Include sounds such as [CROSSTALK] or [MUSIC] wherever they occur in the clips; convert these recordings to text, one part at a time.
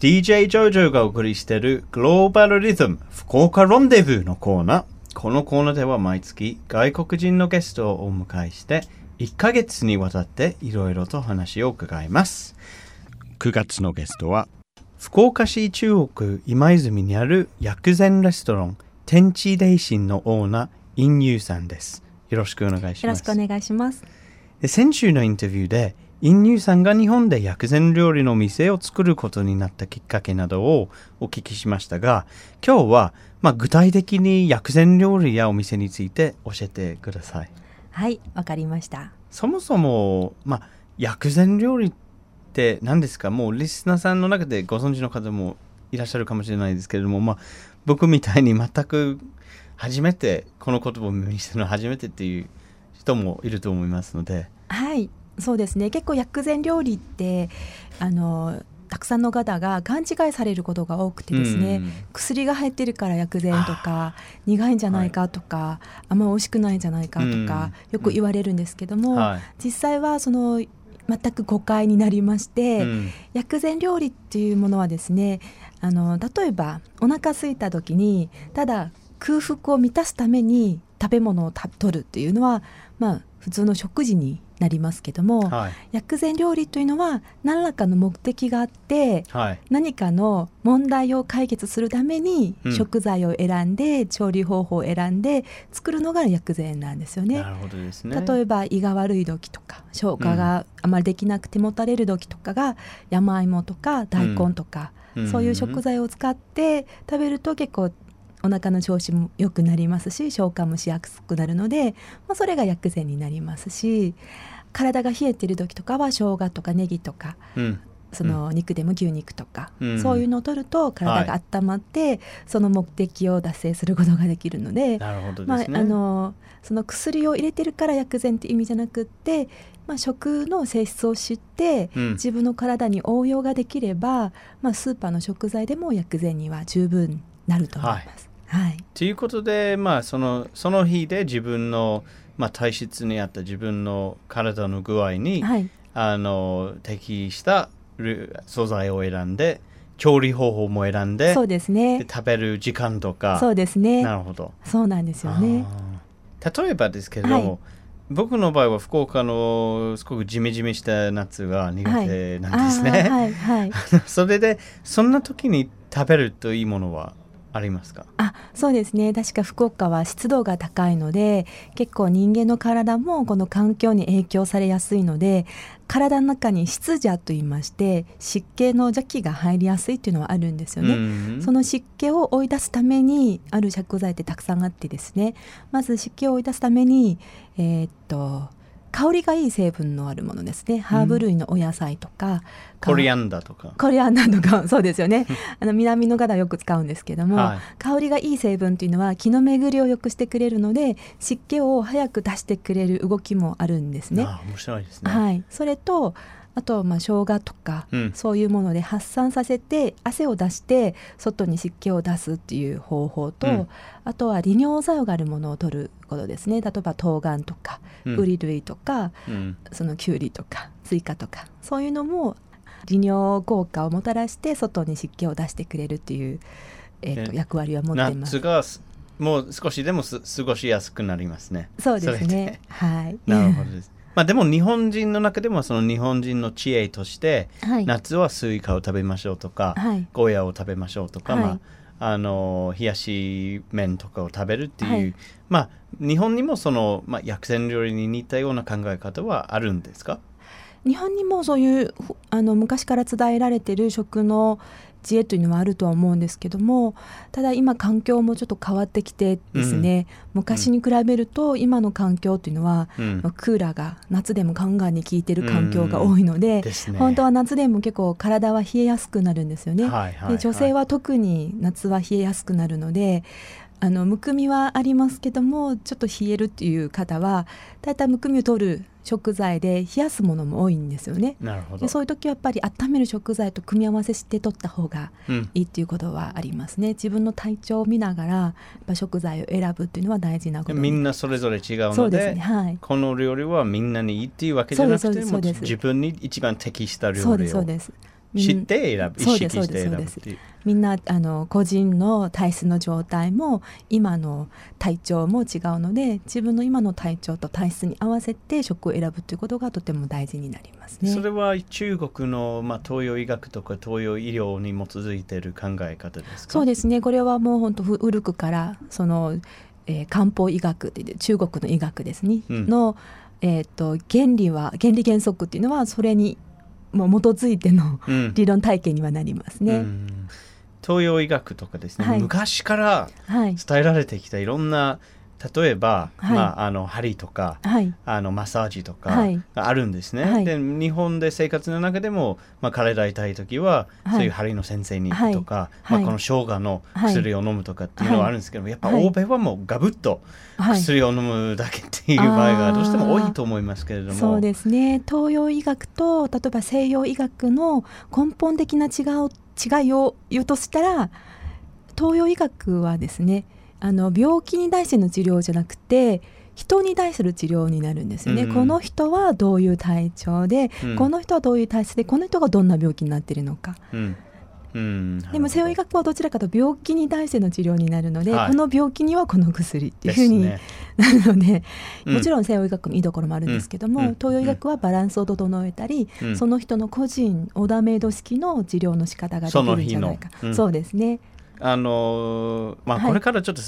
DJ ジョジョがお送りしているグローバルリズム福岡ロンデブーのコーナー。このコーナーでは毎月外国人のゲストをお迎えして1ヶ月にわたっていろいろと話を伺います。9月のゲストは福岡市中央区今泉にある薬膳レストラン天地霊心のオーナーインユーさんです。よろしくお願いします。よろしくお願いします。で先週のインタビューでインニューさんが日本で薬膳料理の店を作ることになったきっかけなどをお聞きしましたが今日は、まあ、具体的に薬膳料理やお店について教えてください。はい、わかりました。そもそも、まあ、薬膳料理って何ですか？もうリスナーさんの中でご存知の方もいらっしゃるかもしれないですけれども、まあ、僕みたいに全く初めてこの言葉を耳にしたのは初めてっていう人もいると思いますので。はい、そうですね。結構薬膳料理ってあのたくさんの方が勘違いされることが多くてですね、うん。薬が入ってるから薬膳とか苦いんじゃないかとか、あんま美味しくないんじゃないかとか、よく言われるんですけども、はい。実際はその全く誤解になりまして、うん。薬膳料理っていうものはですねあの例えばお腹空いた時にただ空腹を満たすために食べ物をた取るっていうのはまあ普通の食事になりますけども、はい。薬膳料理というのは何らかの目的があってはい。何かの問題を解決するためにうん。食材を選んで、調理方法を選んで作るのが薬膳なんですよね。な。るほどですね。例えば胃が悪い時とか消化があまりできなくてもたれる時とかが山芋とか大根とか、うん。そういう食材を使って食べると結構お腹の調子も良くなりますし消化もしやすくなるので、まあ、それが薬膳になりますし体が冷えてる時とかは生姜とかネギとかうん。その肉でも牛肉とか、うん。そういうのを取ると体が温まって、その目的を達成することができるので、まあ。あのその薬を入れてるから薬膳って意味じゃなくって、まあ、食の性質を知って、うん。自分の体に応用ができれば、まあ、スーパーの食材でも薬膳には十分なると思います。はい、ということで、まあ、そのその日で自分の、まあ、体質に合った自分の体の具合に、はい、あの適したる素材を選んで調理方法も選んでそうですねで。食べる時間とかそうですね。なるほど。そうなんですよね。例えばですけれども、はい僕の場合は福岡のすごくジメジメした夏が苦手なんですね。はい、はい。[LAUGHS] それでそんな時に食べるといいものは？ありますか？あそうですね。確か福岡は湿度が高いので結構人間の体もこの環境に影響されやすいので体の中に湿邪といいまして湿気の邪気が入りやすいっていうのはあるんですよね。うん。その湿気を追い出すためにある食材ってたくさんあってですね。まず湿気を追い出すためにえーっと香りがいい成分のあるものですね。ハーブ類のお野菜とか、コリアンダーとか。コリアンダーとか。[LAUGHS] そうですよね。あの南の方はよく使うんですけども、はい。香りがいい成分というのは気の巡りを良くしてくれるので湿気を早く出してくれる動きもあるんですね。あ面白いですね。はい、それとあとまあ生姜とか、うんそういうもので発散させて汗を出して外に湿気を出すっていう方法と、うんあとは利尿作用があるものを取ることですね例えば冬瓜とかうんウリ類とか、うんそのキュウリとかスイカとかそういうのも利尿効果をもたらして外に湿気を出してくれるっていう、えーとえ役割は持っていますもう少しでもす過ごしやすくなりますね。そうですね。はい。[LAUGHS] なるほどです。まあでも日本人の中でもその日本人の知恵として、はい。夏はスイカを食べましょうとか、はい。ゴーヤを食べましょうとか、はいまあ、あの冷やし麺とかを食べるっていう、はいまあ日本にもその、まあ、薬膳料理に似たような考え方はあるんですか？日本にもそういうほあの昔から伝えられてる食の知恵というのはあるとは思うんですけどもただ今環境もちょっと変わってきてですね、昔に比べると今の環境というのは、うんまあクーラーが夏でもガンガンに効いてる環境が多いので,、ですね。本当は夏でも結構体は冷えやすくなるんですよね。はいはいで女性は特に夏は冷えやすくなるのであのむくみはありますけどもちょっと冷えるっていう方はだいたいむくみを取る食材で冷やすものも多いんですよね。なるほど。で。そういう時はやっぱり温める食材と組み合わせして取った方がうん。いいっていうことはありますね。自分の体調を見ながらやっぱ食材を選ぶっていうのは大事なことみんなそれぞれ違うのでそうですね。はい。この料理はみんなにいいっていうわけじゃなくてそうですそうですもう自分に一番適した料理を知って選ぶ意識して選ぶっていうみんなあの個人の体質の状態も今の体調も違うので自分の今の体調と体質に合わせて食を選ぶということがとても大事になりますね。それは中国の、まあ、東洋医学とか東洋医療に基づいている考え方ですか？そうですね。これはもう本当古くからその、えー漢方医学って言って中国の医学ですね、うん。の、えー、と原理は原理原則っていうのはそれにもう基づいてのうん。理論体系にはなりますね。うん。東洋医学とかですね、はい。昔からはい。伝えられてきたいろんな例えば、はい。まあ、あの針とかはい。あのマッサージとかはい。があるんですね、はい。で日本で生活の中でも、まあ、体痛い時は、はい。そういう針の先生に行くとか、まあ、この生姜の薬を飲むとかっていうのはあるんですけど、やっぱはい欧米はもうガブッとはい。薬を飲むだけっていう場合がどうしても多いと思いますけれども、そうですね。東洋医学と例えば西洋医学の根本的な違う違いを言うとしたら東洋医学はですねあの病気に対しての治療じゃなくて人に対する治療になるんですよね、うん。この人はどういう体調で、うん。この人はどういう体質でこの人がどんな病気になっているのか。うん。うん。でも西洋医学はどちらかというと病気に対しての治療になるので、はい。この病気にはこの薬っていうふうになるので、うん。もちろん西洋医学のいいところもあるんですけども、うん。うん。東洋医学はバランスを整えたり、うん。その人の個人オーダーメイド式の治療の仕方ができるんじゃないか。うん。そうですねあのーまあ、はい。これからちょっと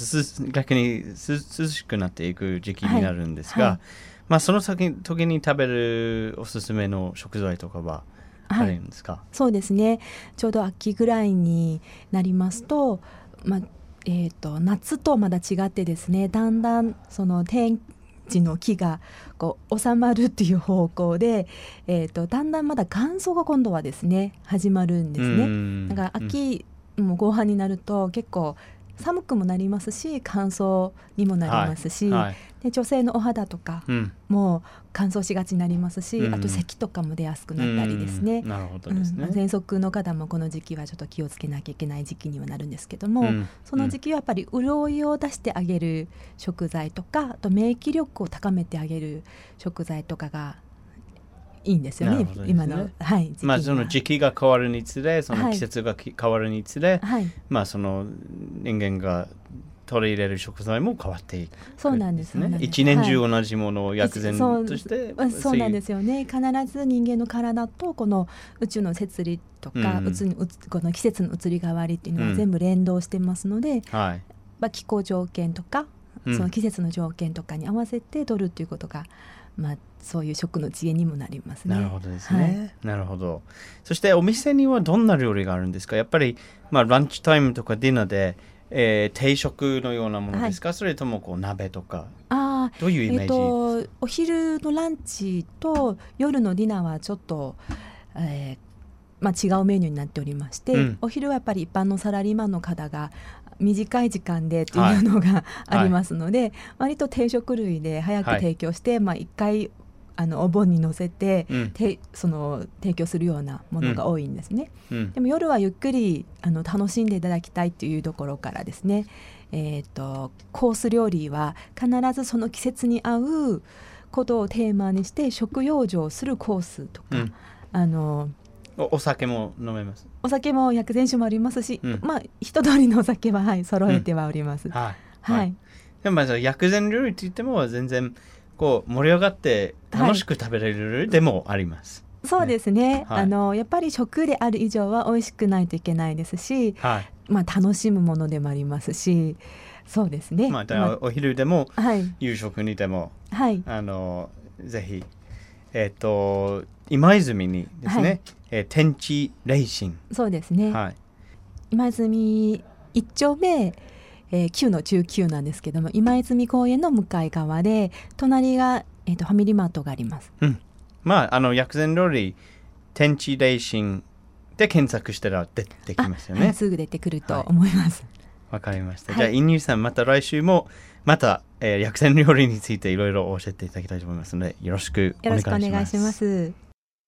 逆にす涼しくなっていく時期になるんですが、まあ、その時時に食べるおすすめの食材とかはあはい。るんですか、そうですね。ちょうど秋ぐらいになりますと,、まあえー、と夏とまだ違ってですねだんだんその天地の木がこう収まるっていう方向で、えー、とだんだんまだ乾燥が今度はですね始まるんですね。ん。だから秋、もう後半になると結構寒くもなりますし乾燥にもなりますし、はいで女性のお肌とかうん。も乾燥しがちになりますし、うん。あと咳とかも出やすくなったりですね。うん。なるほどうんですね。まあ喘息の方もこの時期はちょっと気をつけなきゃいけない時期にはなるんですけども、うん。その時期はやっぱり潤いを出してあげる食材とかあと免疫力を高めてあげる食材とかがいいんですよねね。今の、はい、まあ、その時期が変わるにつれそのはい季節がき変わるにつれ、はい。まあその人間が取り入れる食材も変わっていく。そうなんですそうなんです一年中同じものを薬膳そうとして、まあそうなんですすよね。必ず人間の体とこの宇宙の摂理とか、うん。この季節の移り変わりっていうのうん。は全部連動してますので、はい。まあ、気候条件とか、うん。その季節の条件とかに合わせて取るっていうことが、まあ、そういう食の知恵にもなりますね。なるほどですね、なるほど。そしてお店にはどんな料理があるんですか？やっぱり、まあ、ランチタイムとかディナーで、えー定食のようなものですか、それともこう鍋とか。ああどういうイメージ、えっと、お昼のランチと夜のディナーはちょっと、えーまあ、違うメニューになっておりまして、うん。お昼はやっぱり一般のサラリーマンの方が短い時間でっていうのが [LAUGHS] ありますので、割と定食類で早くはい提供して、まあ、1回あのお盆に乗せて、うん。てその提供するようなものが多いんですね。うん。でも夜はゆっくりあの楽しんでいただきたいっていうところからですね、えー、とコース料理は必ずその季節に合うことをテーマにして食用上するコースとか、うん。あのおお酒も飲めます。お酒も薬膳酒もありますし、うん。まあ一通りのお酒は、はい、揃えてはおります。はい。はい、でもまあ薬膳料理って言っても全然こう盛り上がって楽しく食べれる料理でもあります。そうですね、はい。あのやっぱり食である以上は美味しくないといけないですし、はい。まあ、楽しむものでもありますしそうですね。まあ、お昼でも夕食にでもはい。あのぜひえっ、と今泉にですね、はいえー天地霊神、そうですね。はい今泉一丁目、えー、9の19なんですけども今泉公園の向かい側で隣が、えー、とファミリーマートがありますまああの薬膳料理天地霊神で検索したら出てきますよね。はい、すぐ出てくると思います、わかりました。はいじゃあ、インニューさん、また来週も、また、えー薬膳料理についていろいろ教えていただきたいと思いますので、よろしくおよ願いします。ろしくお願いします。